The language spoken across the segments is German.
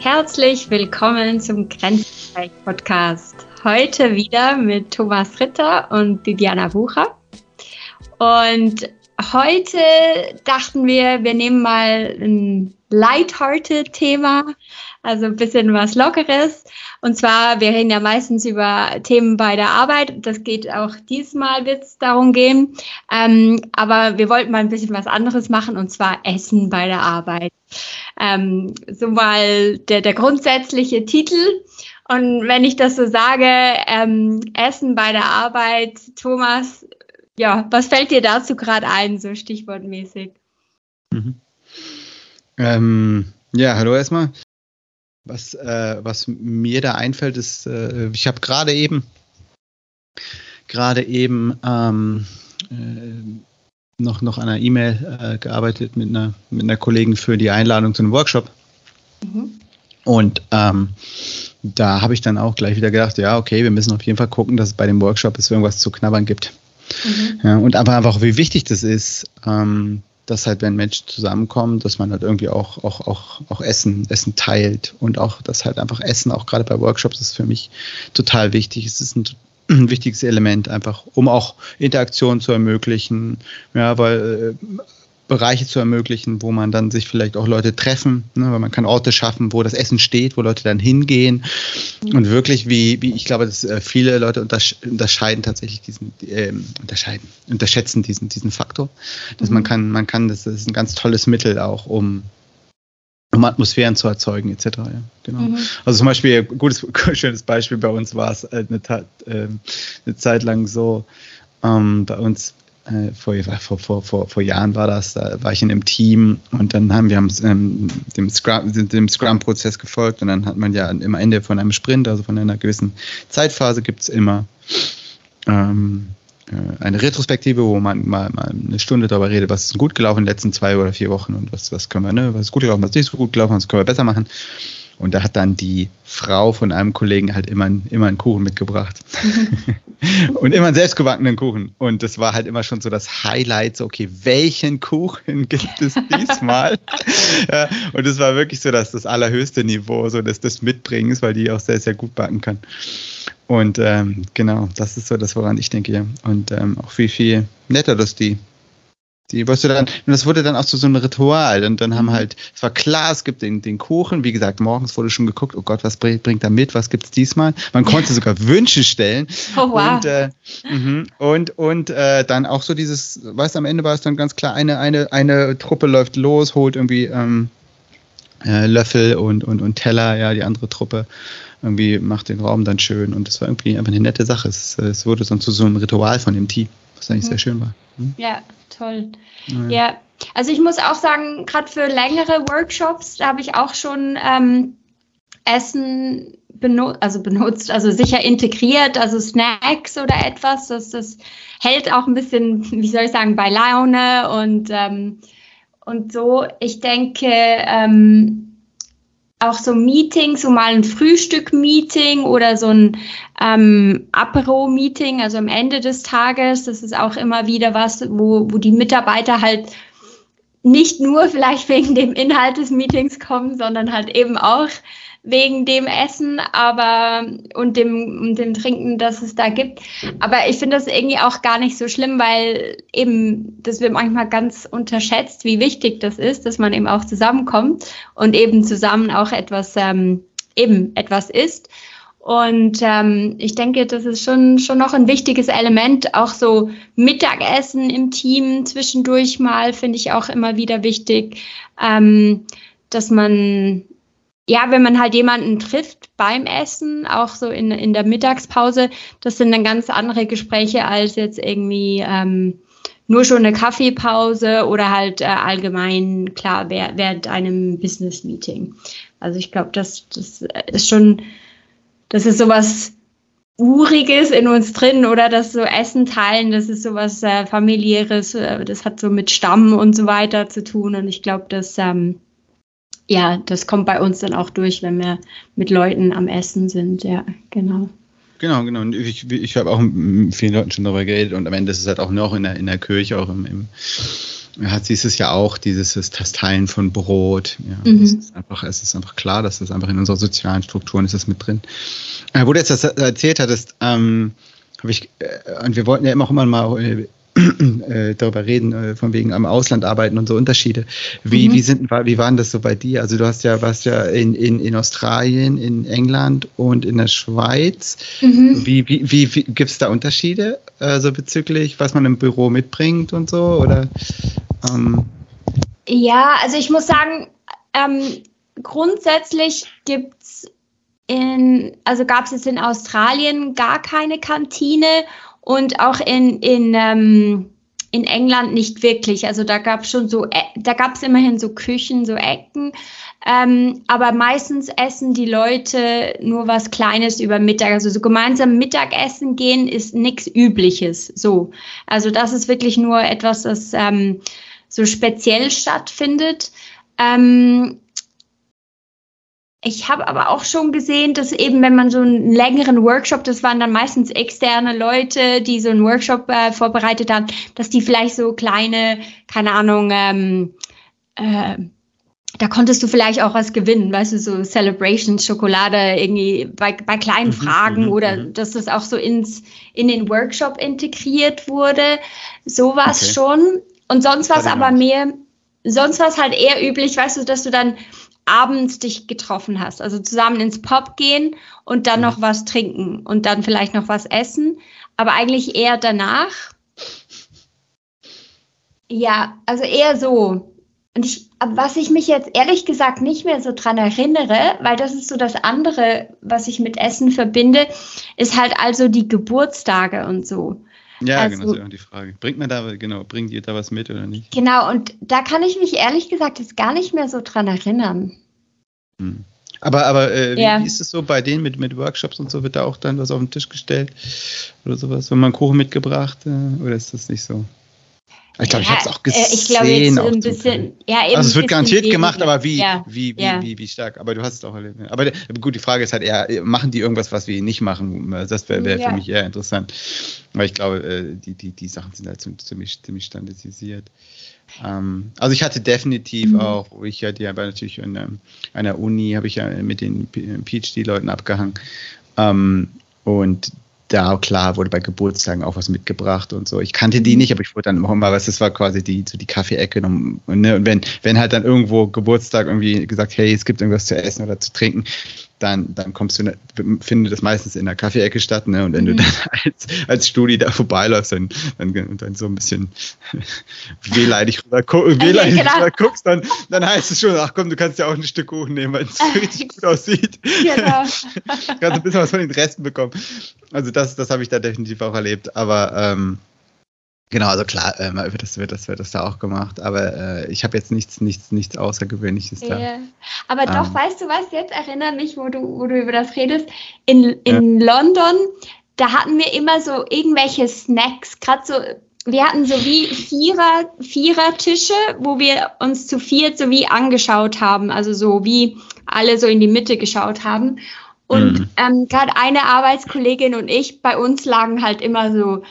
Herzlich willkommen zum Grenzbereich Podcast. Heute wieder mit Thomas Ritter und Viviana Bucher. Und heute dachten wir, wir nehmen mal ein lighthearted Thema, also ein bisschen was Lockeres. Und zwar, wir reden ja meistens über Themen bei der Arbeit. Das geht auch diesmal wird es darum gehen. Ähm, aber wir wollten mal ein bisschen was anderes machen und zwar Essen bei der Arbeit. Ähm, so mal der, der grundsätzliche Titel. Und wenn ich das so sage, ähm, Essen bei der Arbeit, Thomas, ja, was fällt dir dazu gerade ein, so stichwortmäßig? Mhm. Ähm, ja, hallo erstmal. Was, äh, was mir da einfällt, ist, äh, ich habe gerade eben gerade eben ähm, äh, noch, noch an einer E-Mail äh, gearbeitet mit einer, mit einer Kollegin für die Einladung zu einem Workshop. Mhm. Und ähm, da habe ich dann auch gleich wieder gedacht, ja, okay, wir müssen auf jeden Fall gucken, dass es bei dem Workshop es irgendwas zu knabbern gibt. Mhm. Ja, und aber einfach, wie wichtig das ist, ähm, dass halt, wenn Menschen zusammenkommen, dass man halt irgendwie auch, auch, auch, auch Essen, Essen teilt und auch, dass halt einfach Essen, auch gerade bei Workshops, ist für mich total wichtig. Es ist ein, ein wichtiges Element einfach, um auch Interaktion zu ermöglichen, ja, weil äh, Bereiche zu ermöglichen, wo man dann sich vielleicht auch Leute treffen, ne, weil man kann Orte schaffen, wo das Essen steht, wo Leute dann hingehen mhm. und wirklich, wie, wie ich glaube, dass äh, viele Leute untersch unterscheiden tatsächlich diesen, äh, unterscheiden, unterschätzen diesen, diesen Faktor, dass mhm. man kann, man kann, das ist ein ganz tolles Mittel auch, um um Atmosphären zu erzeugen, etc. Ja, genau. Mhm. Also zum Beispiel, gutes, schönes Beispiel bei uns war es äh, eine, äh, eine Zeit lang so, ähm, bei uns äh, vor, vor, vor, vor, Jahren war das, da war ich in einem Team und dann haben wir haben, ähm, dem Scrum, Scrum-Prozess gefolgt und dann hat man ja am Ende von einem Sprint, also von einer gewissen Zeitphase, gibt es immer ähm, äh, eine Retrospektive, wo man mal, mal eine Stunde darüber redet, was ist gut gelaufen in den letzten zwei oder vier Wochen und was, was können wir, ne, was ist gut gelaufen, was ist nicht so gut gelaufen, was können wir besser machen. Und da hat dann die Frau von einem Kollegen halt immer, immer einen Kuchen mitgebracht. und immer einen selbstgebackenen Kuchen. Und das war halt immer schon so das Highlight, so, okay, welchen Kuchen gibt es diesmal? ja, und das war wirklich so dass das allerhöchste Niveau, so dass das Mitbringens, weil die auch sehr, sehr gut backen kann. Und ähm, genau, das ist so das, woran ich denke. Ja. Und ähm, auch viel, viel netter, dass die die, weißt du dann, und das wurde dann auch zu so einem Ritual. Und dann haben mhm. halt, es war klar, es gibt den, den Kuchen. Wie gesagt, morgens wurde schon geguckt, oh Gott, was bringt, bringt er mit? Was gibt's diesmal? Man konnte sogar Wünsche stellen. Oh, wow. Und, äh, mh, und, und äh, dann auch so dieses, weißt du, am Ende war es dann ganz klar, eine, eine, eine Truppe läuft los, holt irgendwie ähm, äh, Löffel und, und, und Teller, ja, die andere Truppe irgendwie macht den Raum dann schön. Und das war irgendwie einfach eine nette Sache. Es, es wurde dann zu so einem Ritual von dem Team, was eigentlich mhm. sehr schön war. Hm? Ja, toll. Ja. ja. also ich muss auch sagen, gerade für längere Workshops, da habe ich auch schon ähm, Essen benutzt, also benutzt, also sicher integriert, also Snacks oder etwas. Das, das hält auch ein bisschen, wie soll ich sagen, bei Laune und, ähm, und so. Ich denke, ähm, auch so Meetings, so mal ein Frühstück-Meeting oder so ein ähm, Apero-Meeting, also am Ende des Tages. Das ist auch immer wieder was, wo, wo die Mitarbeiter halt nicht nur vielleicht wegen dem Inhalt des Meetings kommen, sondern halt eben auch wegen dem Essen, aber und dem, und dem Trinken, das es da gibt. Aber ich finde das irgendwie auch gar nicht so schlimm, weil eben das wird manchmal ganz unterschätzt, wie wichtig das ist, dass man eben auch zusammenkommt und eben zusammen auch etwas ähm, eben etwas isst. Und ähm, ich denke, das ist schon, schon noch ein wichtiges Element. Auch so Mittagessen im Team zwischendurch mal finde ich auch immer wieder wichtig, ähm, dass man ja, wenn man halt jemanden trifft beim Essen, auch so in, in der Mittagspause, das sind dann ganz andere Gespräche als jetzt irgendwie ähm, nur schon eine Kaffeepause oder halt äh, allgemein, klar, während einem Business-Meeting. Also ich glaube, das, das ist schon, das ist sowas Uriges in uns drin oder das so Essen teilen, das ist sowas äh, familiäres, äh, das hat so mit Stamm und so weiter zu tun und ich glaube, dass ähm, ja, das kommt bei uns dann auch durch, wenn wir mit Leuten am Essen sind. Ja, genau. Genau, genau. Und ich, ich habe auch mit vielen Leuten schon darüber geredet und am Ende ist es halt auch noch in der, in der Kirche, auch im, im ja, siehst es ja auch, dieses das Teilen von Brot. Ja, mhm. es, ist einfach, es ist einfach klar, dass das einfach in unserer sozialen Strukturen ist das mit drin. Äh, wo du jetzt das erzählt hattest, ähm, habe ich, äh, und wir wollten ja immer auch immer mal äh, darüber reden, äh, von wegen am Ausland arbeiten und so Unterschiede. Wie, mhm. wie, sind, wie waren das so bei dir? Also du hast ja, warst ja in, in, in Australien, in England und in der Schweiz. Mhm. Wie, wie, wie, wie gibt es da Unterschiede, äh, so bezüglich, was man im Büro mitbringt und so? Oder, ähm? Ja, also ich muss sagen, ähm, grundsätzlich gibt es in, also gab es jetzt in Australien gar keine Kantine und auch in, in, ähm, in England nicht wirklich. Also da gab es schon so, äh, da gab es immerhin so Küchen, so Ecken. Ähm, aber meistens essen die Leute nur was Kleines über Mittag. Also so gemeinsam Mittagessen gehen ist nichts Übliches. So. Also das ist wirklich nur etwas, das ähm, so speziell stattfindet. Ähm, ich habe aber auch schon gesehen, dass eben, wenn man so einen längeren Workshop, das waren dann meistens externe Leute, die so einen Workshop äh, vorbereitet haben, dass die vielleicht so kleine, keine Ahnung, ähm, äh, da konntest du vielleicht auch was gewinnen, weißt du, so Celebrations, Schokolade, irgendwie bei, bei kleinen mhm, Fragen mhm, oder mhm. dass das auch so ins, in den Workshop integriert wurde. Sowas okay. schon. Und sonst war es aber mehr, sonst war es halt eher üblich, weißt du, dass du dann abends dich getroffen hast. Also zusammen ins Pub gehen und dann noch was trinken und dann vielleicht noch was essen. Aber eigentlich eher danach. Ja, also eher so. Und ich, was ich mich jetzt ehrlich gesagt nicht mehr so dran erinnere, weil das ist so das andere, was ich mit Essen verbinde, ist halt also die Geburtstage und so. Ja, also, genau, das ist ja die Frage. Bringt man da, genau, bringt ihr da was mit oder nicht? Genau, und da kann ich mich ehrlich gesagt jetzt gar nicht mehr so dran erinnern. Hm. Aber, aber äh, wie, ja. wie, ist es so bei denen mit, mit Workshops und so? Wird da auch dann was auf den Tisch gestellt oder sowas? Wenn man Kuchen mitgebracht äh, oder ist das nicht so? Ich glaube, ja, ich habe es auch gesehen. Äh, ich glaube, jetzt ein bisschen, ja, eben Also es wird garantiert weniger. gemacht, aber wie, ja, wie, wie, ja. wie, wie, stark? Aber du hast es auch erlebt. Aber gut, die Frage ist halt eher, machen die irgendwas, was wir nicht machen? Das wäre wär für mich eher interessant. Weil ich glaube, äh, die, die, die Sachen sind halt ziemlich, ziemlich standardisiert. Ähm, also ich hatte definitiv mhm. auch, ich ja die aber natürlich an, der Uni habe ich ja mit den PhD-Leuten abgehangen. Ähm, und da klar wurde bei Geburtstagen auch was mitgebracht und so. Ich kannte die mhm. nicht, aber ich wurde dann immer mal, was das war quasi die so die Kaffeeecke und, ne, und wenn wenn halt dann irgendwo Geburtstag irgendwie gesagt, hey, es gibt irgendwas zu essen oder zu trinken, dann, dann kommst du, ne, findet das meistens in der Kaffeeecke statt, ne? Und wenn mhm. du dann als, als Studi da vorbeiläufst dann, dann, und dann so ein bisschen wehleidig rüber, wehleidig genau. rüber guckst, dann, dann heißt es schon, ach komm, du kannst ja auch ein Stück Kuchen nehmen, weil es richtig gut aussieht. Genau. kannst ein bisschen was von den Resten bekommen. Also das, das habe ich da definitiv auch erlebt. Aber ähm, Genau, also klar, ähm, wird, das, wird, das, wird das da auch gemacht, aber äh, ich habe jetzt nichts, nichts, nichts Außergewöhnliches da. Yeah. Aber ähm. doch, weißt du was, jetzt erinnere mich, wo du, wo du über das redest, in, in ja. London, da hatten wir immer so irgendwelche Snacks, gerade so, wir hatten so wie Vierer, Vierer-Tische, wo wir uns zu viert so wie angeschaut haben, also so wie alle so in die Mitte geschaut haben. Und mhm. ähm, gerade eine Arbeitskollegin und ich, bei uns lagen halt immer so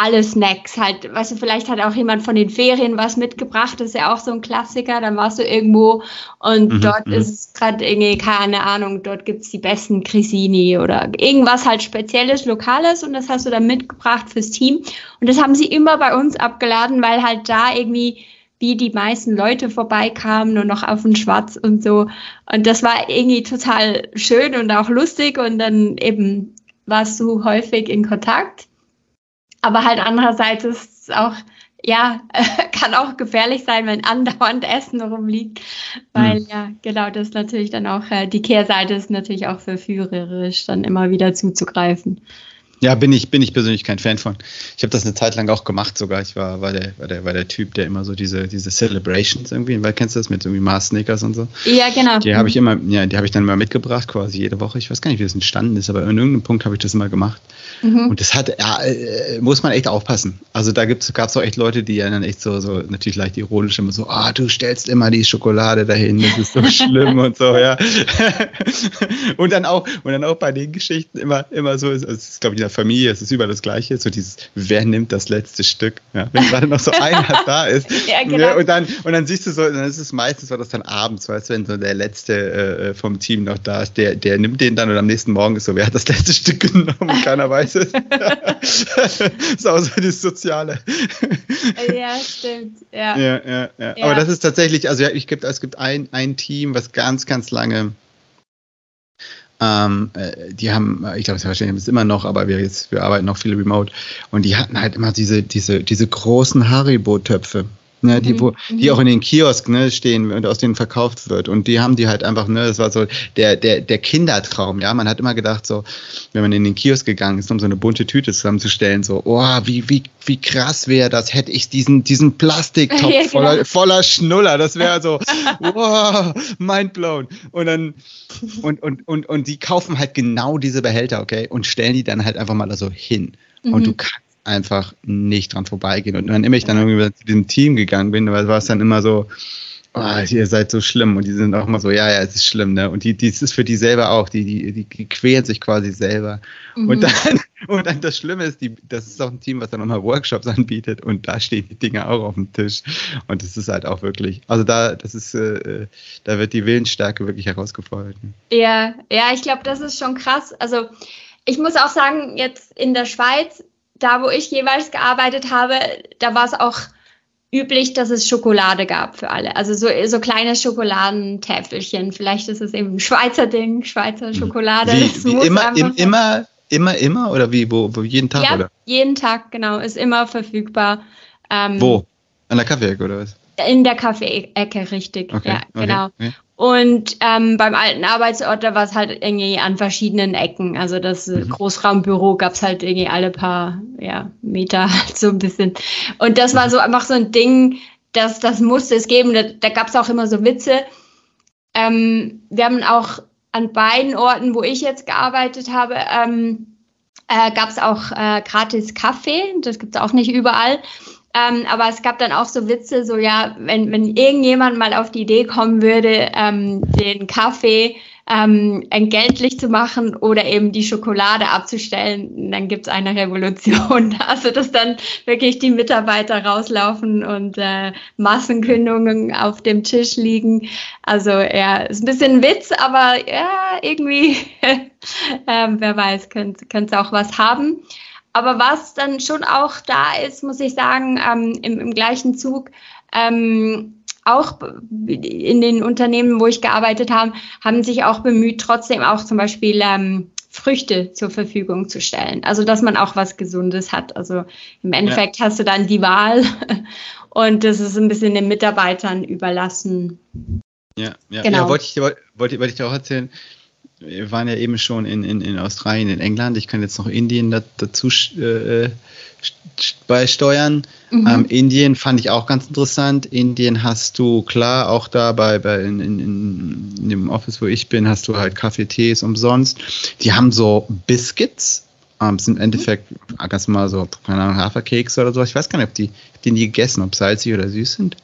alle Snacks halt, weißt du, vielleicht hat auch jemand von den Ferien was mitgebracht, das ist ja auch so ein Klassiker, dann warst du irgendwo und mhm, dort mhm. ist gerade irgendwie, keine Ahnung, dort gibt's die besten Crisini oder irgendwas halt Spezielles, Lokales und das hast du dann mitgebracht fürs Team. Und das haben sie immer bei uns abgeladen, weil halt da irgendwie wie die meisten Leute vorbeikamen und noch auf den Schwarz und so. Und das war irgendwie total schön und auch lustig und dann eben warst du häufig in Kontakt aber halt andererseits ist es auch, ja, kann auch gefährlich sein, wenn andauernd Essen rumliegt. Weil, mhm. ja, genau, das ist natürlich dann auch, äh, die Kehrseite ist natürlich auch verführerisch, dann immer wieder zuzugreifen. Ja, bin ich, bin ich persönlich kein Fan von. Ich habe das eine Zeit lang auch gemacht sogar. Ich war, war, der, war, der, war der Typ, der immer so diese, diese Celebrations irgendwie, weil kennst du das mit irgendwie Mars Snickers und so? Ja, genau. Die habe ich immer, ja, die habe ich dann immer mitgebracht, quasi jede Woche. Ich weiß gar nicht, wie das entstanden ist, aber an irgendeinem Punkt habe ich das immer gemacht. Mhm. Und das hat, ja, äh, muss man echt aufpassen. Also da gab es auch echt Leute, die ja dann echt so, so natürlich leicht ironisch immer so, ah, du stellst immer die Schokolade dahin, das ist so schlimm und so, ja. und dann auch, und dann auch bei den Geschichten immer, immer so, also das ist, glaube ich, der Familie, es ist überall das Gleiche, so dieses, wer nimmt das letzte Stück? Ja, wenn gerade noch so einer da ist. ja, genau. ja, und, dann, und dann siehst du so, dann ist es meistens, war das dann abends, weißt du, wenn so der Letzte äh, vom Team noch da ist, der, der nimmt den dann und am nächsten Morgen ist so, wer hat das letzte Stück genommen und keiner weiß es. das ist auch so das Soziale. ja, stimmt. Ja. Ja, ja, ja. Aber das ist tatsächlich, also ja, ich gibt, es gibt ein, ein Team, was ganz, ganz lange ähm, äh, die haben, ich glaube, es wahrscheinlich ist immer noch, aber wir jetzt, wir arbeiten noch viele remote und die hatten halt immer diese, diese, diese großen Haribo-Töpfe. Ne, die, mhm, wo, die mhm. auch in den Kiosk ne, stehen und aus denen verkauft wird. Und die haben die halt einfach, ne, das war so der, der, der Kindertraum, ja. Man hat immer gedacht, so, wenn man in den Kiosk gegangen ist, um so eine bunte Tüte zusammenzustellen, so, oh, wie, wie, wie krass wäre das, hätte ich diesen, diesen Plastiktopf ja, genau. voller, voller Schnuller. Das wäre so, wow, mindblown. Und dann, und, und, und, und die kaufen halt genau diese Behälter, okay, und stellen die dann halt einfach mal da so hin. Mhm. Und du kannst einfach nicht dran vorbeigehen. Und wenn immer ich dann irgendwie zu diesem Team gegangen bin, war es dann immer so, oh, ihr seid so schlimm. Und die sind auch immer so, ja, ja, es ist schlimm, ne? Und die, die ist für die selber auch, die, die, die, quälen sich quasi selber. Mhm. Und dann, und dann das Schlimme ist, die, das ist auch ein Team, was dann nochmal Workshops anbietet und da stehen die Dinge auch auf dem Tisch. Und das ist halt auch wirklich, also da, das ist, äh, da wird die Willensstärke wirklich herausgefordert. Ja, ja, ich glaube, das ist schon krass. Also ich muss auch sagen, jetzt in der Schweiz da, wo ich jeweils gearbeitet habe, da war es auch üblich, dass es Schokolade gab für alle. Also so, so kleine Schokoladentäfelchen. Vielleicht ist es eben ein Schweizer Ding, Schweizer Schokolade. Wie, wie immer, im, immer, immer, immer oder wie, wo, wo jeden Tag? Ja, oder? jeden Tag, genau, ist immer verfügbar. Ähm, wo? An der Kaffeeecke oder was? In der Kaffeeecke, richtig. Okay, ja, genau. Okay. Und ähm, beim alten Arbeitsort, da war es halt irgendwie an verschiedenen Ecken. Also das mhm. Großraumbüro gab es halt irgendwie alle paar ja, Meter halt so ein bisschen. Und das war so einfach so ein Ding, das, das musste es geben. Da, da gab es auch immer so Witze. Ähm, wir haben auch an beiden Orten, wo ich jetzt gearbeitet habe, ähm, äh, gab es auch äh, gratis Kaffee. Das gibt es auch nicht überall. Ähm, aber es gab dann auch so Witze, so ja, wenn, wenn irgendjemand mal auf die Idee kommen würde, ähm, den Kaffee ähm, entgeltlich zu machen oder eben die Schokolade abzustellen, dann gibt's eine Revolution. Also dass dann wirklich die Mitarbeiter rauslaufen und äh, Massenkündungen auf dem Tisch liegen. Also ja, ist ein bisschen Witz, aber ja, irgendwie, äh, wer weiß, könnte es auch was haben. Aber was dann schon auch da ist, muss ich sagen, ähm, im, im, gleichen Zug, ähm, auch in den Unternehmen, wo ich gearbeitet habe, haben sich auch bemüht, trotzdem auch zum Beispiel ähm, Früchte zur Verfügung zu stellen. Also, dass man auch was Gesundes hat. Also im Endeffekt ja. hast du dann die Wahl und das ist ein bisschen den Mitarbeitern überlassen. Ja, ja, genau. ja wollte ich, wollte, wollte ich dir auch erzählen wir waren ja eben schon in, in, in Australien, in England. Ich kann jetzt noch Indien dazu äh, beisteuern. Mhm. Ähm, Indien fand ich auch ganz interessant. Indien hast du klar auch da bei, bei in, in, in, dem Office, wo ich bin, hast du halt Kaffee, Tees umsonst. Die haben so Biscuits. Ähm, sind im Endeffekt ganz mal so, keine Ahnung, Haferkeks oder so. Ich weiß gar nicht, ob die, die nie gegessen, ob salzig oder süß sind.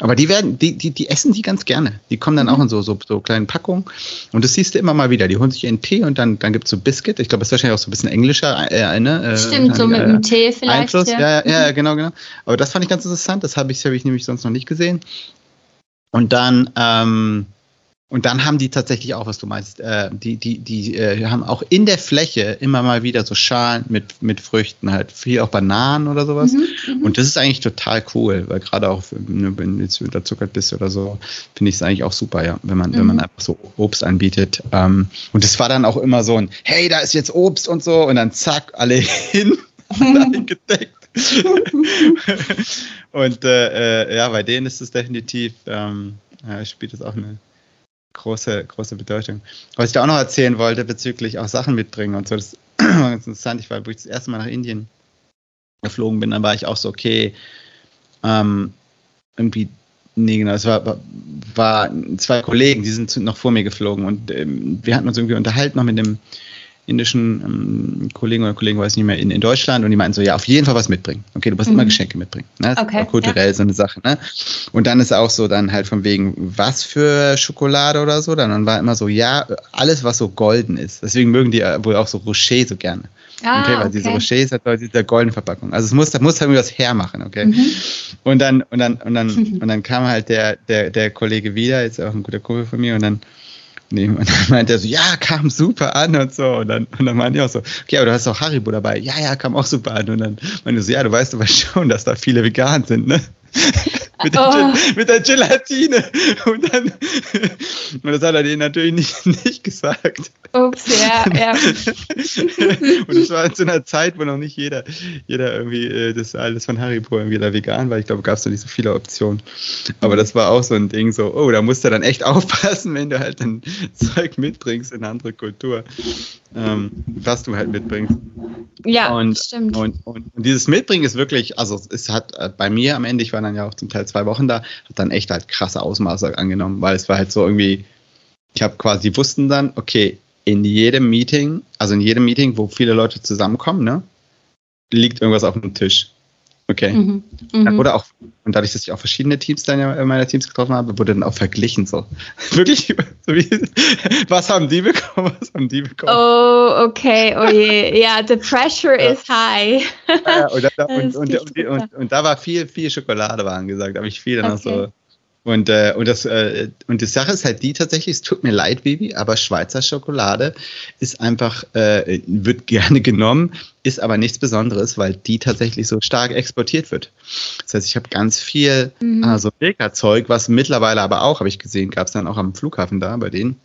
Aber die werden, die, die, die essen die ganz gerne. Die kommen dann mhm. auch in so, so, so kleinen Packungen. Und das siehst du immer mal wieder. Die holen sich ihren Tee und dann, dann gibt es so Biscuit. Ich glaube, das ist wahrscheinlich auch so ein bisschen englischer. Äh, ne, äh, Stimmt, so mit äh, dem Tee vielleicht. Einfluss. Ja, ja, ja, genau, genau. Aber das fand ich ganz interessant. Das habe ich, hab ich nämlich sonst noch nicht gesehen. Und dann, ähm, und dann haben die tatsächlich auch, was du meinst, äh, die, die, die äh, haben auch in der Fläche immer mal wieder so Schalen mit, mit Früchten, halt viel auch Bananen oder sowas. Mhm, mhm. und das ist eigentlich total cool, weil gerade auch, wenn du jetzt unterzuckert bist oder so, finde ich es eigentlich auch super, ja, wenn man, mhm. wenn man mhm. einfach so Obst anbietet. Ähm, und das war dann auch immer so ein, hey, da ist jetzt Obst und so, und dann zack, alle hin, alle gedeckt. und äh, äh, ja, bei denen ist es definitiv, ähm, ja, spielt das auch eine große, große Bedeutung. Was ich da auch noch erzählen wollte bezüglich auch Sachen mitbringen und so, das war ganz interessant. Ich war, wo ich das erste Mal nach Indien geflogen bin, dann war ich auch so, okay, ähm, irgendwie, nee, genau, es war, war zwei Kollegen, die sind noch vor mir geflogen und ähm, wir hatten uns irgendwie unterhalten noch mit dem, indischen ähm, Kollegen oder Kollegen, weiß nicht mehr, in, in Deutschland und die meinten so, ja, auf jeden Fall was mitbringen. Okay, du musst mhm. immer Geschenke mitbringen. Ne? Das okay, ist kulturell ja. so eine Sache. Ne? Und dann ist auch so dann halt von wegen, was für Schokolade oder so. Dann war immer so, ja, alles, was so golden ist. Deswegen mögen die wohl auch so Rocher so gerne. Ah, okay, weil okay. diese Rocher hat halt diese goldene Verpackung. Also es muss, da muss halt was hermachen, okay. Mhm. Und dann, und dann, und dann, und dann kam halt der, der, der Kollege wieder, jetzt auch ein guter Kumpel von mir, und dann nehmen. Und dann meinte er so, ja, kam super an und so. Und dann, und dann meinte ich auch so, okay, aber du hast auch Haribo dabei. Ja, ja, kam auch super an. Und dann meinte ich so, ja, du weißt aber schon, dass da viele vegan sind, ne? Mit, der, oh. mit der Gelatine. Und dann, und das hat er denen natürlich nicht, nicht gesagt. Ups, ja, ja. und es war zu einer Zeit, wo noch nicht jeder, jeder irgendwie äh, das alles von Haribo irgendwie da vegan war. Ich glaube, gab es noch nicht so viele Optionen. Aber das war auch so ein Ding, so, oh, da musst du dann echt aufpassen, wenn du halt ein Zeug mitbringst in eine andere Kultur, ähm, was du halt mitbringst. Ja, und, stimmt. Und, und, und, dieses Mitbringen ist wirklich, also es hat äh, bei mir am Ende, ich war dann ja auch zum Teil zwei Wochen da, hat dann echt halt krasse Ausmaße angenommen, weil es war halt so irgendwie, ich habe quasi, wussten dann, okay, in jedem Meeting, also in jedem Meeting, wo viele Leute zusammenkommen, ne, liegt irgendwas auf dem Tisch. Okay. Mhm. Mhm. Wurde auch, und dadurch, dass ich auch verschiedene Teams dann in meiner Teams getroffen habe, wurde dann auch verglichen so. Wirklich, so wie, was haben die bekommen, was haben die bekommen. Oh, okay, oh je. Ja, the pressure ja. is high. Ja, und, da, und, und, und, da war viel, viel Schokolade war angesagt, da habe ich viel dann okay. noch so und, äh, und, das, äh, und die Sache ist halt die tatsächlich, es tut mir leid, Baby, aber Schweizer Schokolade ist einfach, äh, wird gerne genommen, ist aber nichts Besonderes, weil die tatsächlich so stark exportiert wird. Das heißt, ich habe ganz viel mhm. also Milka-Zeug, was mittlerweile aber auch, habe ich gesehen, gab es dann auch am Flughafen da bei denen.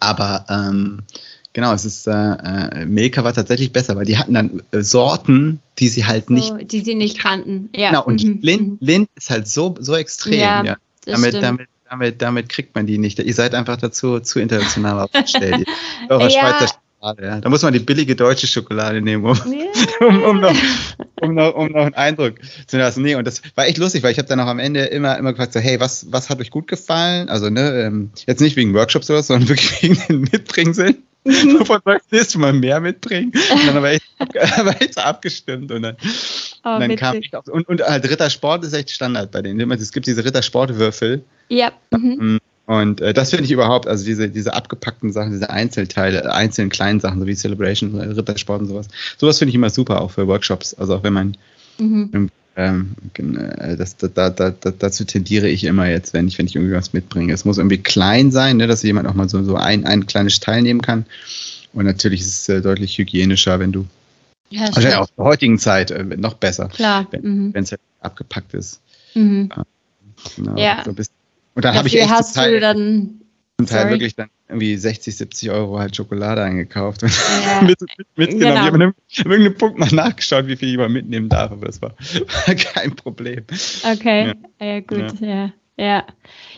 Aber ähm, Genau, es ist äh, äh, Milka war tatsächlich besser, weil die hatten dann äh, Sorten, die sie halt nicht. So, die sie nicht kannten. Ja. Genau, und mhm. Lind, mhm. Lind ist halt so, so extrem, ja. ja. Damit, damit, damit, damit kriegt man die nicht. Ihr seid einfach dazu zu international aufgestellt. Eure ja. Schweizer Schokolade, ja. Da muss man die billige deutsche Schokolade nehmen, um, ja. um, um, noch, um, noch, um noch einen Eindruck zu lassen. Nee, und das war echt lustig, weil ich habe dann auch am Ende immer, immer gefragt, so, hey, was, was hat euch gut gefallen? Also, ne, ähm, jetzt nicht wegen Workshops oder so, sondern wirklich wegen den Mitbringsel. Wovon sagst du nächstes Mal mehr mitbringen? Und dann war ich, war ich so abgestimmt und dann, oh, und dann kam ich auf, und, und halt Rittersport ist echt Standard bei denen. Es gibt diese Rittersportwürfel. Ja. Mhm. Und äh, das finde ich überhaupt, also diese, diese abgepackten Sachen, diese Einzelteile, einzelnen kleinen Sachen, so wie Celebration, Rittersport und sowas. Sowas finde ich immer super, auch für Workshops. Also auch wenn man mhm. Ähm, äh, das, da, da, da, dazu tendiere ich immer jetzt, wenn ich, wenn ich irgendwie was mitbringe. Es muss irgendwie klein sein, ne, dass jemand auch mal so, so ein, ein kleines teilnehmen kann. Und natürlich ist es äh, deutlich hygienischer, wenn du ja, wahrscheinlich auch in der heutigen Zeit äh, noch besser, Klar. wenn es mhm. halt abgepackt ist. Mhm. Genau, ja. So und dann habe ich echt hast Teil, du dann zum Teil wirklich dann irgendwie 60, 70 Euro halt Schokolade eingekauft und ja. mit, mit, mitgenommen. Genau. Ich habe an irgendeinem Punkt mal nachgeschaut, wie viel jemand mitnehmen darf, aber das war, kein Problem. Okay, ja, ja gut, ja. ja.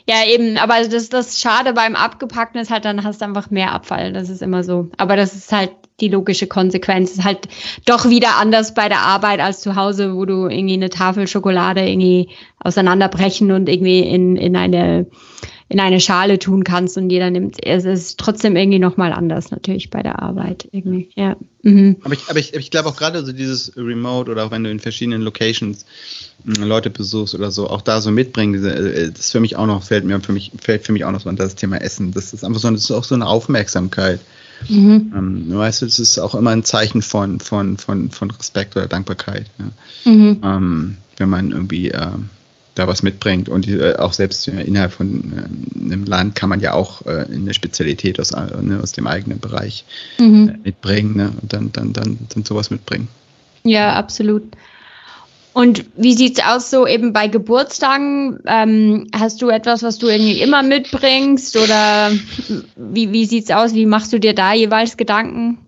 ja. eben, aber das, das Schade beim Abgepackten ist halt, dann hast du einfach mehr Abfall. Das ist immer so. Aber das ist halt die logische Konsequenz. Ist halt doch wieder anders bei der Arbeit als zu Hause, wo du irgendwie eine Tafel Schokolade irgendwie auseinanderbrechen und irgendwie in, in eine in eine Schale tun kannst und jeder nimmt. Es ist trotzdem irgendwie nochmal anders natürlich bei der Arbeit irgendwie. Ja. Mhm. Aber ich, aber ich, ich glaube auch gerade so dieses Remote oder auch wenn du in verschiedenen Locations hm, Leute besuchst oder so, auch da so mitbringen, äh, das für mich auch noch fällt mir für mich fällt für mich auch noch so an das Thema Essen. Das ist einfach so, das ist auch so eine Aufmerksamkeit. Mhm. Ähm, weißt du, es ist auch immer ein Zeichen von, von, von, von Respekt oder Dankbarkeit. Ja. Mhm. Ähm, wenn man irgendwie äh, da was mitbringt. Und äh, auch selbst innerhalb von äh, einem Land kann man ja auch äh, eine Spezialität aus, äh, ne, aus dem eigenen Bereich mhm. Äh, mitbringen ne? und dann, dann, dann, dann sowas mitbringen. Ja, absolut. Und wie sieht es aus so eben bei Geburtstagen? Ähm, hast du etwas, was du irgendwie immer mitbringst? Oder wie, wie sieht es aus? Wie machst du dir da jeweils Gedanken?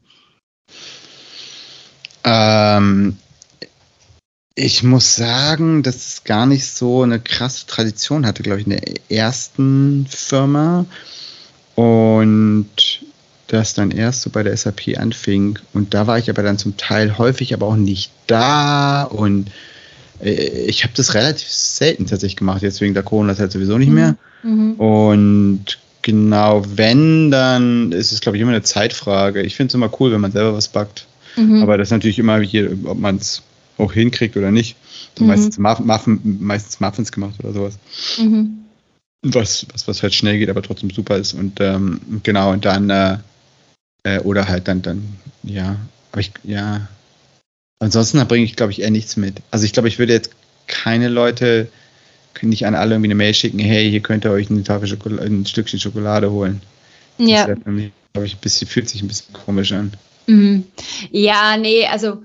Ähm, ich muss sagen, dass es gar nicht so eine krasse Tradition hatte, glaube ich, in der ersten Firma. Und das dann erst so bei der SAP anfing. Und da war ich aber dann zum Teil häufig aber auch nicht da. Und äh, ich habe das relativ selten tatsächlich gemacht, jetzt wegen der Corona-Zeit sowieso nicht mehr. Mhm. Und genau, wenn, dann ist es, glaube ich, immer eine Zeitfrage. Ich finde es immer cool, wenn man selber was backt. Mhm. Aber das ist natürlich immer hier, ob man es auch hinkriegt oder nicht. Mhm. Meistens, Muffin, meistens Muffins gemacht oder sowas. Mhm. Was, was, was halt schnell geht, aber trotzdem super ist. Und ähm, genau, und dann, äh, äh, oder halt dann, dann, ja, aber ich, ja. Ansonsten bringe ich, glaube ich, eher nichts mit. Also ich glaube, ich würde jetzt keine Leute, nicht an alle irgendwie eine Mail schicken, hey, hier könnt ihr euch eine Tafel Schokolade, ein Stückchen Schokolade holen. Ja. Das mich, glaube ich, ein bisschen, fühlt sich ein bisschen komisch an. Mhm. Ja, nee, also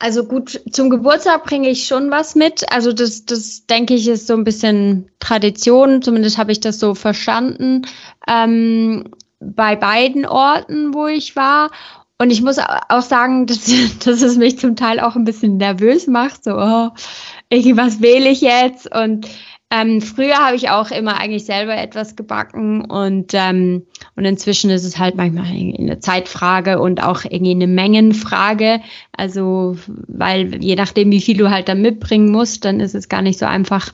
also gut, zum Geburtstag bringe ich schon was mit. Also das, das denke ich, ist so ein bisschen Tradition. Zumindest habe ich das so verstanden ähm, bei beiden Orten, wo ich war. Und ich muss auch sagen, dass, dass es mich zum Teil auch ein bisschen nervös macht. So, oh, irgendwas wähle ich jetzt? Und ähm, früher habe ich auch immer eigentlich selber etwas gebacken und, ähm, und inzwischen ist es halt manchmal eine Zeitfrage und auch irgendwie eine Mengenfrage. Also, weil je nachdem, wie viel du halt da mitbringen musst, dann ist es gar nicht so einfach,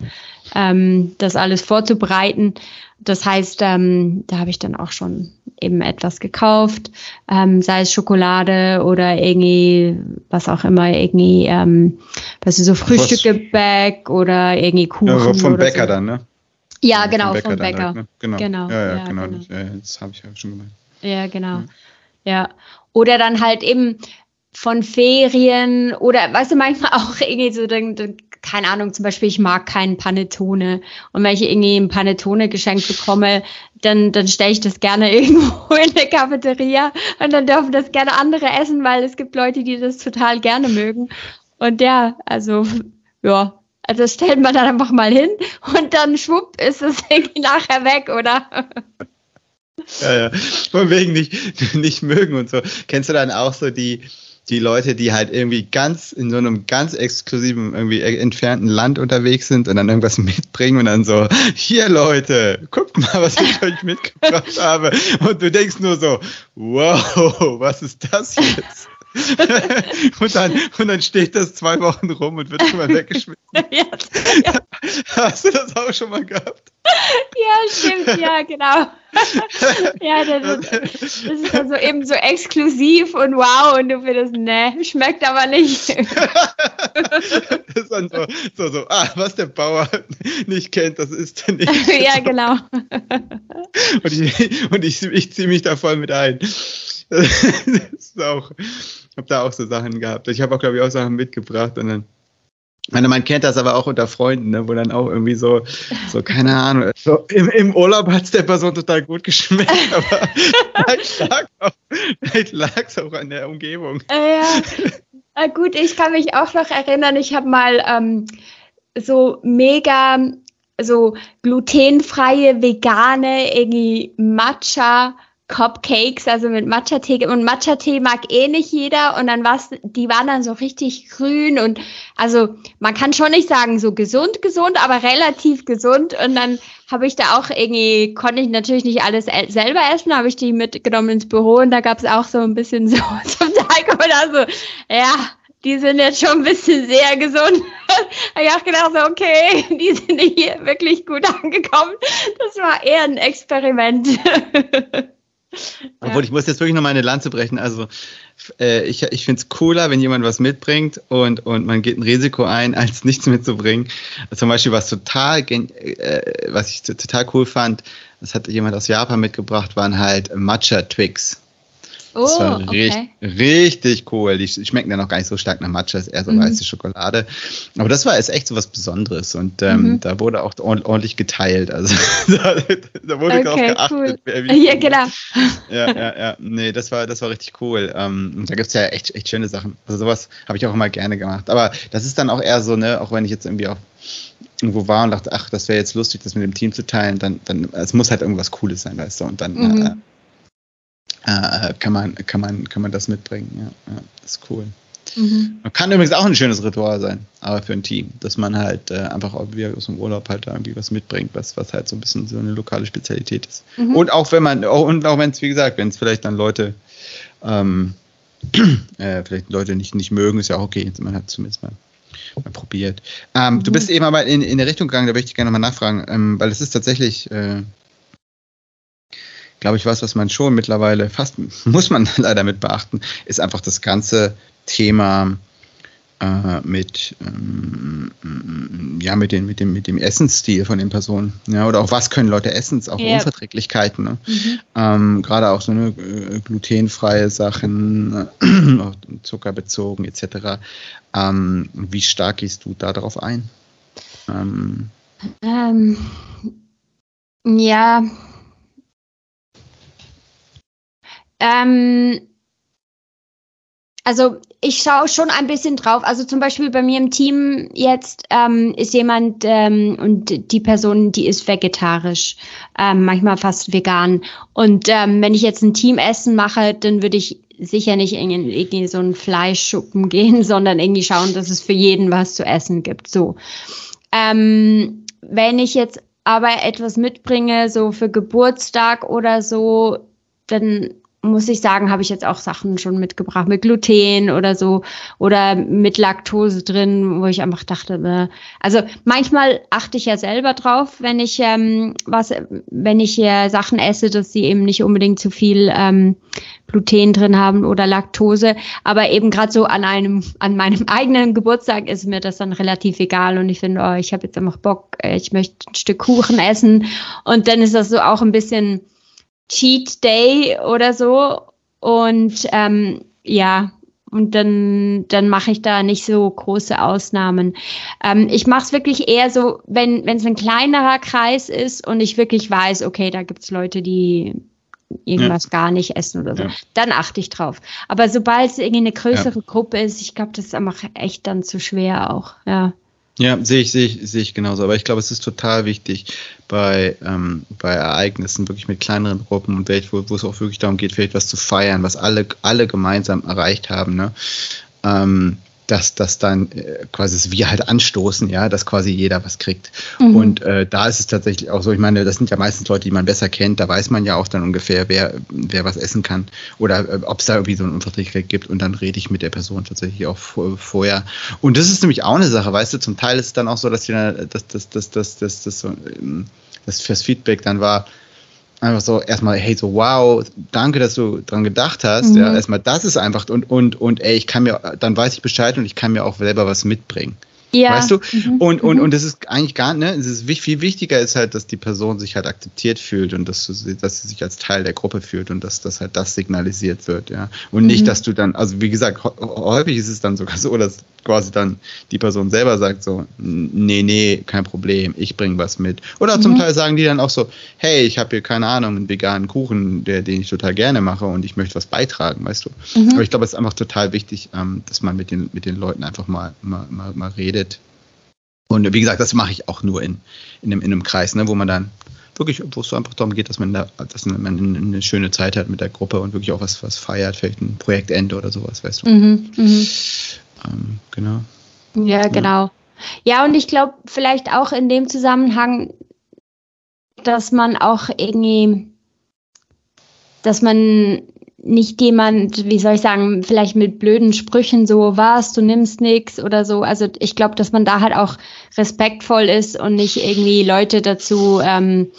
ähm, das alles vorzubereiten. Das heißt, ähm, da habe ich dann auch schon eben etwas gekauft, ähm, sei es Schokolade oder irgendwie, was auch immer, irgendwie, ähm, was ist so Frühstückgebäck oder irgendwie Kuchen. Ja, vom Bäcker so. dann, ne? Ja, ja genau, vom Bäcker. Direkt, ne? Genau. genau. Ja, ja, ja genau. genau. Das, ja, das habe ich ja schon gemeint. Ja, genau. Ja. Oder dann halt eben von Ferien oder weißt du manchmal auch irgendwie so dann, dann keine Ahnung, zum Beispiel, ich mag keinen Panettone. Und wenn ich irgendwie ein Panettone geschenkt bekomme, dann, dann stelle ich das gerne irgendwo in der Cafeteria und dann dürfen das gerne andere essen, weil es gibt Leute, die das total gerne mögen. Und ja, also, ja, also das stellt man dann einfach mal hin und dann schwupp ist es irgendwie nachher weg, oder? Ja, ja. Von wegen nicht, nicht mögen und so. Kennst du dann auch so die, die Leute, die halt irgendwie ganz in so einem ganz exklusiven, irgendwie entfernten Land unterwegs sind und dann irgendwas mitbringen und dann so, hier Leute, guckt mal, was ich euch mitgebracht habe. Und du denkst nur so, wow, was ist das jetzt? Und, dann, und dann steht das zwei Wochen rum und wird schon mal weggeschmissen. ja, ja. Hast du das auch schon mal gehabt? Ja, stimmt, ja, genau. ja, das ist, das ist dann so eben so exklusiv und wow, und du findest, ne, schmeckt aber nicht. das ist dann so, so, so, ah, was der Bauer nicht kennt, das ist er nicht. ja, genau. und ich, und ich, ich ziehe mich da voll mit ein. Das ist auch, habe da auch so Sachen gehabt. Ich habe auch, glaube ich, auch Sachen mitgebracht und dann meine, man kennt das aber auch unter Freunden, ne, wo dann auch irgendwie so, so keine Ahnung, so im, im Urlaub hat es der Person total gut geschmeckt, aber vielleicht lag es auch, auch, an der Umgebung. Äh, ja. Na gut, ich kann mich auch noch erinnern, ich habe mal ähm, so mega so glutenfreie, vegane, irgendwie Matcha Cupcakes, also mit Matcha-Tee. Und Matcha-Tee mag eh nicht jeder. Und dann war's, die waren dann so richtig grün. Und also man kann schon nicht sagen, so gesund, gesund, aber relativ gesund. Und dann habe ich da auch irgendwie, konnte ich natürlich nicht alles selber essen, habe ich die mitgenommen ins Büro und da gab es auch so ein bisschen so zum Tag oder so, ja, die sind jetzt schon ein bisschen sehr gesund. habe ich auch gedacht, so, okay, die sind hier wirklich gut angekommen. Das war eher ein Experiment. Obwohl, ich muss jetzt wirklich noch mal eine Lanze brechen. Also, äh, ich, ich finde es cooler, wenn jemand was mitbringt und, und man geht ein Risiko ein, als nichts mitzubringen. Zum Beispiel, was total, äh, was ich total cool fand, das hat jemand aus Japan mitgebracht, waren halt Matcha Twix. Oh, das war okay. richtig, richtig cool. Die schmecken ja noch gar nicht so stark nach Matcha, ist eher so mhm. weiße Schokolade. Aber das war ist echt so was Besonderes und ähm, mhm. da wurde auch ordentlich geteilt. Also da, da, wurde okay, auch geachtet. Cool. ja, genau. Ja, ja, ja. Nee, das war, das war richtig cool. Ähm, da gibt es ja echt, echt schöne Sachen. Also sowas habe ich auch immer gerne gemacht. Aber das ist dann auch eher so, ne, auch wenn ich jetzt irgendwie auch irgendwo war und dachte, ach, das wäre jetzt lustig, das mit dem Team zu teilen, dann, dann, es muss halt irgendwas Cooles sein, weißt du, und dann mhm. Äh, äh, kann, man, kann, man, kann man das mitbringen. Ja, ja ist cool. Mhm. Kann übrigens auch ein schönes Ritual sein, aber für ein Team, dass man halt äh, einfach auch wie aus dem Urlaub halt irgendwie was mitbringt, was, was halt so ein bisschen so eine lokale Spezialität ist. Mhm. Und auch wenn man, und auch wenn es, wie gesagt, wenn es vielleicht dann Leute, ähm, äh, vielleicht Leute nicht, nicht mögen, ist ja auch okay, man hat zumindest mal, mal probiert. Ähm, mhm. Du bist eben aber in, in der Richtung gegangen, da möchte ich gerne nochmal nachfragen, ähm, weil es ist tatsächlich, äh, glaube ich, was, was man schon mittlerweile fast, muss man leider mit beachten, ist einfach das ganze Thema äh, mit, ähm, ja, mit, den, mit, dem, mit dem Essensstil von den Personen. Ja, oder auch was können Leute essen, auch yeah. Unverträglichkeiten. Ne? Mhm. Ähm, Gerade auch so eine äh, glutenfreie Sachen, äh, zuckerbezogen etc. Ähm, wie stark gehst du da drauf ein? Ähm, ähm ja. Ähm, also ich schaue schon ein bisschen drauf. Also zum Beispiel bei mir im Team jetzt ähm, ist jemand ähm, und die Person, die ist vegetarisch, ähm, manchmal fast vegan. Und ähm, wenn ich jetzt ein Teamessen mache, dann würde ich sicher nicht in irgendwie so einen Fleischschuppen gehen, sondern irgendwie schauen, dass es für jeden was zu essen gibt. So. Ähm, wenn ich jetzt aber etwas mitbringe, so für Geburtstag oder so, dann muss ich sagen, habe ich jetzt auch Sachen schon mitgebracht. Mit Gluten oder so. Oder mit Laktose drin, wo ich einfach dachte, also manchmal achte ich ja selber drauf, wenn ich ähm, was, wenn ich äh, Sachen esse, dass sie eben nicht unbedingt zu viel ähm, Gluten drin haben oder Laktose, aber eben gerade so an einem, an meinem eigenen Geburtstag ist mir das dann relativ egal. Und ich finde, oh, ich habe jetzt einfach Bock, äh, ich möchte ein Stück Kuchen essen. Und dann ist das so auch ein bisschen Cheat Day oder so. Und ähm, ja, und dann, dann mache ich da nicht so große Ausnahmen. Ähm, ich mache es wirklich eher so, wenn es ein kleinerer Kreis ist und ich wirklich weiß, okay, da gibt es Leute, die irgendwas ja. gar nicht essen oder so, ja. dann achte ich drauf. Aber sobald es irgendwie eine größere ja. Gruppe ist, ich glaube, das ist einfach echt dann zu schwer auch, ja. Ja, sehe ich, sehe ich, sehe ich genauso. Aber ich glaube, es ist total wichtig bei, ähm, bei Ereignissen, wirklich mit kleineren Gruppen und wo, wo es auch wirklich darum geht, vielleicht was zu feiern, was alle, alle gemeinsam erreicht haben. Ne? Ähm, dass das dann äh, quasi wir halt anstoßen, ja, dass quasi jeder was kriegt. Mhm. Und äh, da ist es tatsächlich auch so, ich meine, das sind ja meistens Leute, die man besser kennt, da weiß man ja auch dann ungefähr, wer, wer was essen kann oder äh, ob es da irgendwie so eine Unverträglichkeit gibt und dann rede ich mit der Person tatsächlich auch vorher. Und das ist nämlich auch eine Sache, weißt du, zum Teil ist es dann auch so, dass die, dass, dass, dass, dass, dass, dass, so, ähm, das fürs Feedback dann war, einfach so erstmal, hey, so wow, danke, dass du dran gedacht hast. Mhm. Ja, erstmal das ist einfach und und und ey, ich kann mir, dann weiß ich Bescheid und ich kann mir auch selber was mitbringen. Ja. Weißt du? Mhm. Und, und, mhm. und das ist eigentlich gar nicht, ne, es ist viel wichtiger ist halt, dass die Person sich halt akzeptiert fühlt und dass, du, dass sie sich als Teil der Gruppe fühlt und dass, dass halt das signalisiert wird, ja. Und mhm. nicht, dass du dann, also wie gesagt, häufig ist es dann sogar so, dass quasi dann die Person selber sagt so, nee, nee, kein Problem, ich bringe was mit. Oder mhm. zum Teil sagen die dann auch so, hey, ich habe hier keine Ahnung, einen veganen Kuchen, der, den ich total gerne mache und ich möchte was beitragen, weißt du. Mhm. Aber ich glaube, es ist einfach total wichtig, ähm, dass man mit den, mit den Leuten einfach mal, mal, mal, mal redet. Und wie gesagt, das mache ich auch nur in, in, einem, in einem Kreis, ne, wo man dann wirklich, wo es so einfach darum geht, dass man da, dass man eine schöne Zeit hat mit der Gruppe und wirklich auch was, was feiert, vielleicht ein Projektende oder sowas, weißt du. Mhm, mh. Ähm, genau. Ja, genau. Ja, und ich glaube, vielleicht auch in dem Zusammenhang, dass man auch irgendwie, dass man nicht jemand, wie soll ich sagen, vielleicht mit blöden Sprüchen so, was, du nimmst nichts oder so. Also ich glaube, dass man da halt auch respektvoll ist und nicht irgendwie Leute dazu ähm,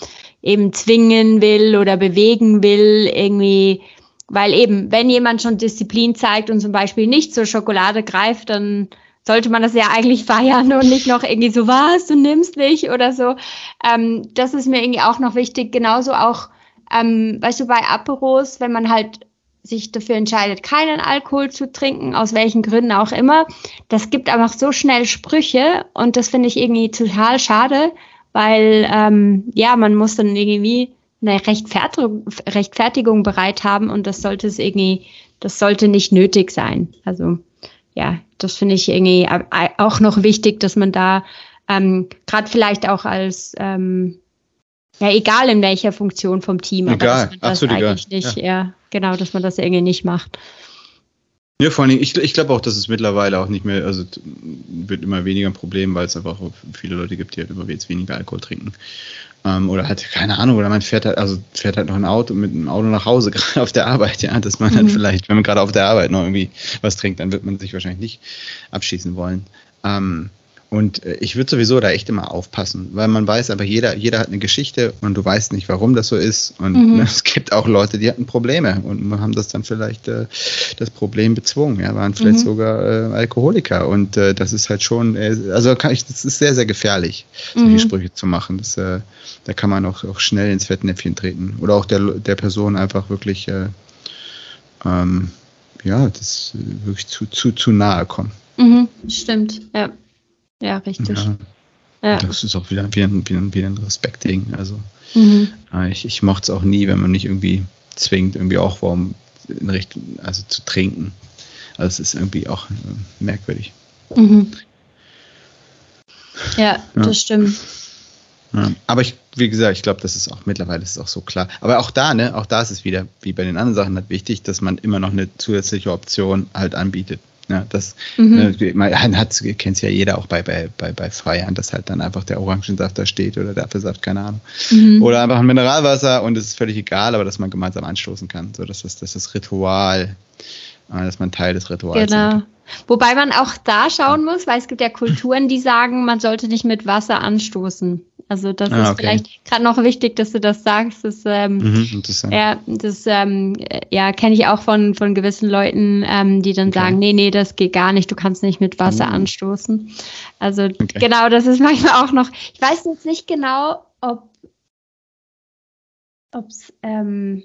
eben zwingen will oder bewegen will, irgendwie weil eben, wenn jemand schon Disziplin zeigt und zum Beispiel nicht zur Schokolade greift, dann sollte man das ja eigentlich feiern und nicht noch irgendwie so, was, du nimmst nicht oder so. Ähm, das ist mir irgendwie auch noch wichtig. Genauso auch, ähm, weißt du, bei Aperos, wenn man halt sich dafür entscheidet, keinen Alkohol zu trinken, aus welchen Gründen auch immer, das gibt einfach so schnell Sprüche und das finde ich irgendwie total schade, weil ähm, ja, man muss dann irgendwie eine Rechtfertigung, Rechtfertigung bereit haben und das sollte es irgendwie, das sollte nicht nötig sein. Also ja, das finde ich irgendwie auch noch wichtig, dass man da ähm, gerade vielleicht auch als ähm, ja, egal in welcher Funktion vom Team, egal, aber dass man das absolut eigentlich egal. nicht, ja. ja, genau, dass man das irgendwie nicht macht. Ja, vor allem, ich, ich glaube auch, dass es mittlerweile auch nicht mehr, also wird immer weniger ein Problem, weil es einfach viele Leute gibt, die halt immer jetzt weniger Alkohol trinken. Ähm, oder halt, keine Ahnung, oder man fährt halt, also fährt halt noch ein Auto mit einem Auto nach Hause, gerade auf der Arbeit, ja, dass man mhm. dann vielleicht, wenn man gerade auf der Arbeit noch irgendwie was trinkt, dann wird man sich wahrscheinlich nicht abschießen wollen. Ähm, und äh, ich würde sowieso da echt immer aufpassen, weil man weiß aber, jeder, jeder hat eine Geschichte und du weißt nicht, warum das so ist. Und mhm. ne, es gibt auch Leute, die hatten Probleme und haben das dann vielleicht äh, das Problem bezwungen, ja, waren vielleicht mhm. sogar äh, Alkoholiker. Und äh, das ist halt schon, äh, also kann ich, das ist sehr, sehr gefährlich, solche mhm. Sprüche zu machen. Das, äh, da kann man auch, auch schnell ins Fettnäpfchen treten. Oder auch der, der Person einfach wirklich ähm, ja, das wirklich zu, zu, zu nahe kommen. Mhm, stimmt, ja. Ja, richtig. Ja. Ja. Das ist auch wieder, wieder, wieder, wieder ein Respektding. Also mhm. Äh, ich, ich mochte es auch nie, wenn man nicht irgendwie zwingt, irgendwie auch warum in Richtung, also zu trinken. Also es ist irgendwie auch äh, merkwürdig. Mhm. Ja, ja, das stimmt. Ja. Aber ich, wie gesagt, ich glaube, das ist auch mittlerweile ist auch so klar. Aber auch da, ne, auch da ist es wieder, wie bei den anderen Sachen, halt wichtig, dass man immer noch eine zusätzliche Option halt anbietet. Ja, das mhm. äh, man hat, kennt ja jeder auch bei, bei, bei, bei Feiern, dass halt dann einfach der Orangensaft da steht oder der Apfelsaft, keine Ahnung. Mhm. Oder einfach ein Mineralwasser und es ist völlig egal, aber dass man gemeinsam anstoßen kann. So, dass das, das, das Ritual, äh, dass man Teil des Rituals genau. Sind. Wobei man auch da schauen muss, weil es gibt ja Kulturen, die sagen, man sollte nicht mit Wasser anstoßen. Also das ah, ist okay. vielleicht gerade noch wichtig, dass du das sagst. Das, ähm, mhm, ja, das ähm, ja, kenne ich auch von, von gewissen Leuten, ähm, die dann okay. sagen, nee, nee, das geht gar nicht, du kannst nicht mit Wasser mhm. anstoßen. Also okay. genau, das ist manchmal auch noch, ich weiß jetzt nicht genau, ob es ähm,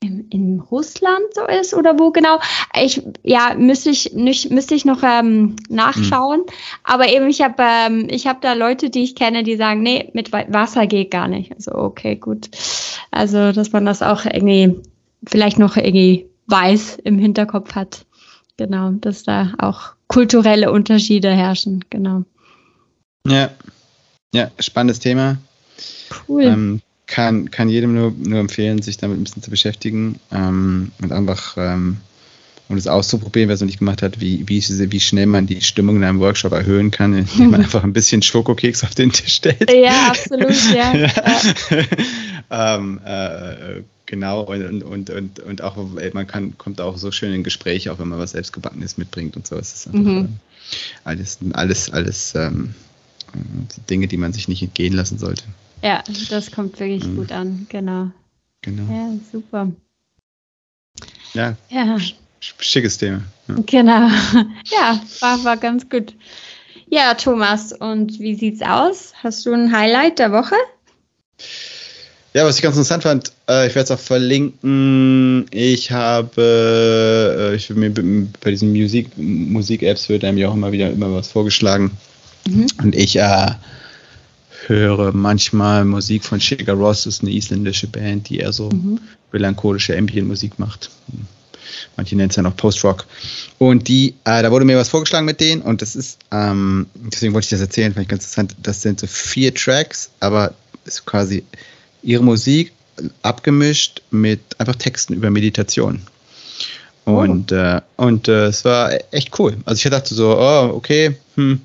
in, in Russland so ist oder wo genau. Ich ja müsste ich nicht müsste ich noch ähm, nachschauen. Mhm. Aber eben ich habe ähm, ich habe da Leute, die ich kenne, die sagen, nee, mit Wasser geht gar nicht. Also okay, gut. Also dass man das auch irgendwie vielleicht noch irgendwie weiß im Hinterkopf hat. Genau, dass da auch kulturelle Unterschiede herrschen. Genau. Ja, ja, spannendes Thema. Cool. Ähm, kann, kann jedem nur, nur empfehlen, sich damit ein bisschen zu beschäftigen ähm, und einfach ähm, um es auszuprobieren, wer es noch nicht gemacht hat, wie, wie, wie schnell man die Stimmung in einem Workshop erhöhen kann, indem man einfach ein bisschen Schokokeks auf den Tisch stellt. Ja, absolut, ja. ja. ähm, äh, genau, und, und, und, und auch man kann, kommt auch so schön in Gespräche, auch wenn man was selbstgebackenes mitbringt und so. Es ist einfach mhm. alles, alles, alles ähm, Dinge, die man sich nicht entgehen lassen sollte. Ja, das kommt wirklich mhm. gut an, genau. Genau. Ja, super. Ja. ja. Schickes Thema. Ja. Genau. Ja, war, war ganz gut. Ja, Thomas, und wie sieht's aus? Hast du ein Highlight der Woche? Ja, was ich ganz interessant fand, äh, ich werde es auch verlinken. Ich habe, äh, ich mir bei diesen Musik, Musik-Apps wird einem ja auch immer wieder immer was vorgeschlagen. Mhm. Und ich äh, höre manchmal Musik von Shiga Ross, das ist eine isländische Band, die eher so mhm. melancholische Ambient-Musik macht. Manche nennen es ja noch Post-Rock. Und die, äh, da wurde mir was vorgeschlagen mit denen und das ist, ähm, deswegen wollte ich das erzählen, fand ich ganz interessant. Das sind so vier Tracks, aber ist quasi ihre Musik abgemischt mit einfach Texten über Meditation. Und, oh. äh, und äh, es war echt cool. Also ich dachte so, oh, okay, hm,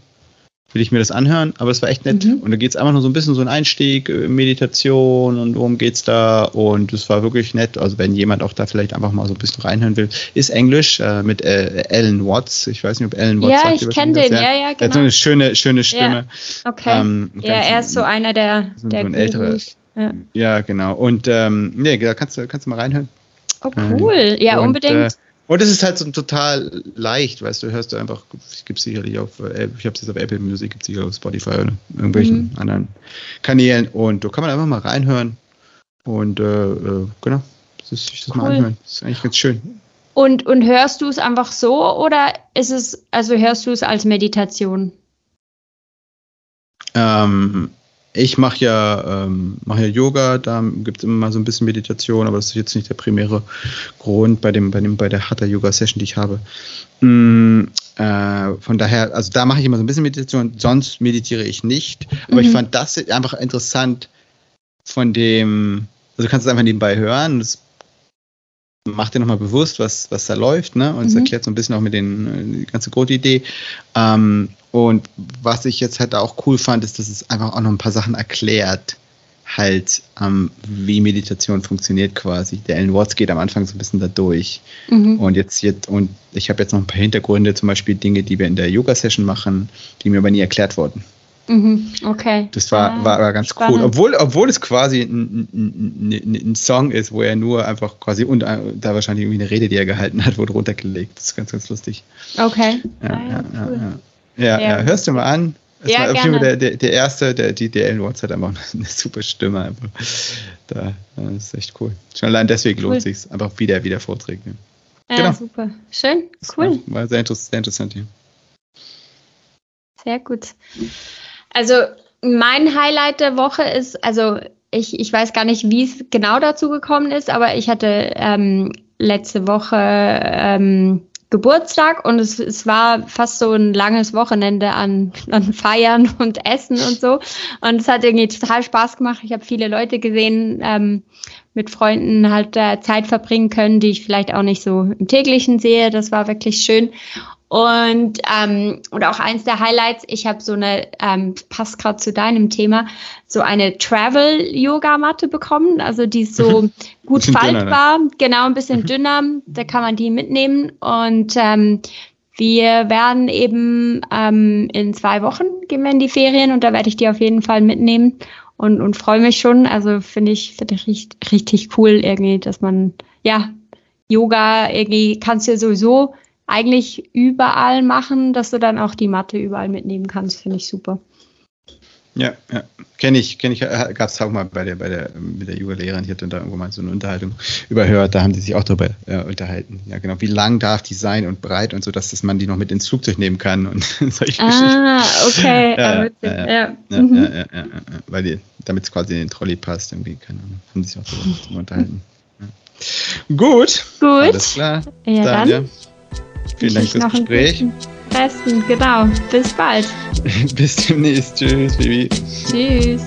will ich mir das anhören, aber es war echt nett. Mhm. Und da geht es einfach nur so ein bisschen so ein Einstieg, äh, Meditation und worum geht's da? Und es war wirklich nett. Also wenn jemand auch da vielleicht einfach mal so ein bisschen reinhören will, ist Englisch äh, mit äh, Alan Watts. Ich weiß nicht, ob Alan Watts Ja, ich kenne den, ja, ja, genau. Er hat so eine schöne, schöne Stimme. Ja. Okay. Ähm, ja, er ist so einer der, der so ein älterer. Ja. ja. genau. Und ähm, nee, da kannst du, kannst du mal reinhören. Oh, cool. ja, und, unbedingt. Äh, und es ist halt so total leicht, weißt du, hörst du einfach, gebe sicherlich auf, äh, ich habe es jetzt auf Apple Music, gibt es sicher auf Spotify oder irgendwelchen mhm. anderen Kanälen und da kann man einfach mal reinhören und äh, äh genau, sich das cool. mal anhören. Das ist eigentlich ganz schön. Und, und hörst du es einfach so oder ist es, also hörst du es als Meditation? Ähm, ich mache ja, ähm, mach ja Yoga, da gibt es immer mal so ein bisschen Meditation, aber das ist jetzt nicht der primäre Grund bei dem, bei dem, bei der Hatha Yoga Session, die ich habe. Mm, äh, von daher, also da mache ich immer so ein bisschen Meditation, sonst meditiere ich nicht. Aber mhm. ich fand das einfach interessant von dem, also du kannst es einfach nebenbei hören. Das macht dir nochmal bewusst, was, was da läuft, ne? Und es mhm. erklärt so ein bisschen auch mit den, äh, die ganze Grundidee. Ähm, und was ich jetzt halt auch cool fand, ist, dass es einfach auch noch ein paar Sachen erklärt halt, ähm, wie Meditation funktioniert quasi. Der Alan Watts geht am Anfang so ein bisschen da durch. Mhm. Und jetzt, jetzt, und ich habe jetzt noch ein paar Hintergründe, zum Beispiel Dinge, die wir in der Yoga-Session machen, die mir aber nie erklärt wurden. Mhm, okay. Das war, ah, war, war ganz spannend. cool. Obwohl, obwohl es quasi ein, ein, ein, Song ist, wo er nur einfach quasi und äh, da wahrscheinlich irgendwie eine Rede, die er gehalten hat, wurde runtergelegt. Das ist ganz, ganz lustig. Okay. Ja, ah, ja, cool. Ja, ja, ja, hörst du mal an. Das ja, war gerne. Der, der, der erste, der, die, der Ellen Watts hat einfach eine super Stimme. Einfach. Da, das ist echt cool. Schon allein deswegen cool. lohnt es sich einfach wieder, wieder vorträgt. Ne? Ja, genau. super. Schön, cool. War, war sehr, interessant, sehr interessant hier. Sehr gut. Also mein Highlight der Woche ist, also ich, ich weiß gar nicht, wie es genau dazu gekommen ist, aber ich hatte ähm, letzte Woche ähm, Geburtstag und es, es war fast so ein langes Wochenende an, an Feiern und Essen und so. Und es hat irgendwie total Spaß gemacht. Ich habe viele Leute gesehen, ähm, mit Freunden halt äh, Zeit verbringen können, die ich vielleicht auch nicht so im täglichen sehe. Das war wirklich schön. Und ähm, oder auch eins der Highlights, ich habe so eine, ähm, passt gerade zu deinem Thema, so eine Travel-Yoga-Matte bekommen. Also die ist so gut faltbar, dünner, ne? genau, ein bisschen mhm. dünner. Da kann man die mitnehmen. Und ähm, wir werden eben ähm, in zwei Wochen gehen wir in die Ferien und da werde ich die auf jeden Fall mitnehmen und, und freue mich schon. Also finde ich, finde ich richtig, richtig cool irgendwie, dass man, ja, Yoga irgendwie kannst du ja sowieso eigentlich überall machen, dass du dann auch die Matte überall mitnehmen kannst, finde ich super. Ja, ja. kenne ich, kenne ich, äh, gab es auch mal bei der, bei der, mit der Yoga-Lehrerin, ich hatte da irgendwo mal so eine Unterhaltung überhört, da haben die sich auch darüber äh, unterhalten. Ja, genau. Wie lang darf die sein und breit und so, dass das man die noch mit ins Flugzeug nehmen kann und solche ah, okay. Ja, ja, ja, ja, mhm. ja, ja, weil die, damit es quasi in den Trolley passt, irgendwie, keine Ahnung, haben sich auch darüber unterhalten. Gut. Gut. Alles klar. Ja, dann. dann. Vielen Dank fürs Gespräch. Besten, genau. Bis bald. Bis demnächst. Tschüss, Bibi. Tschüss.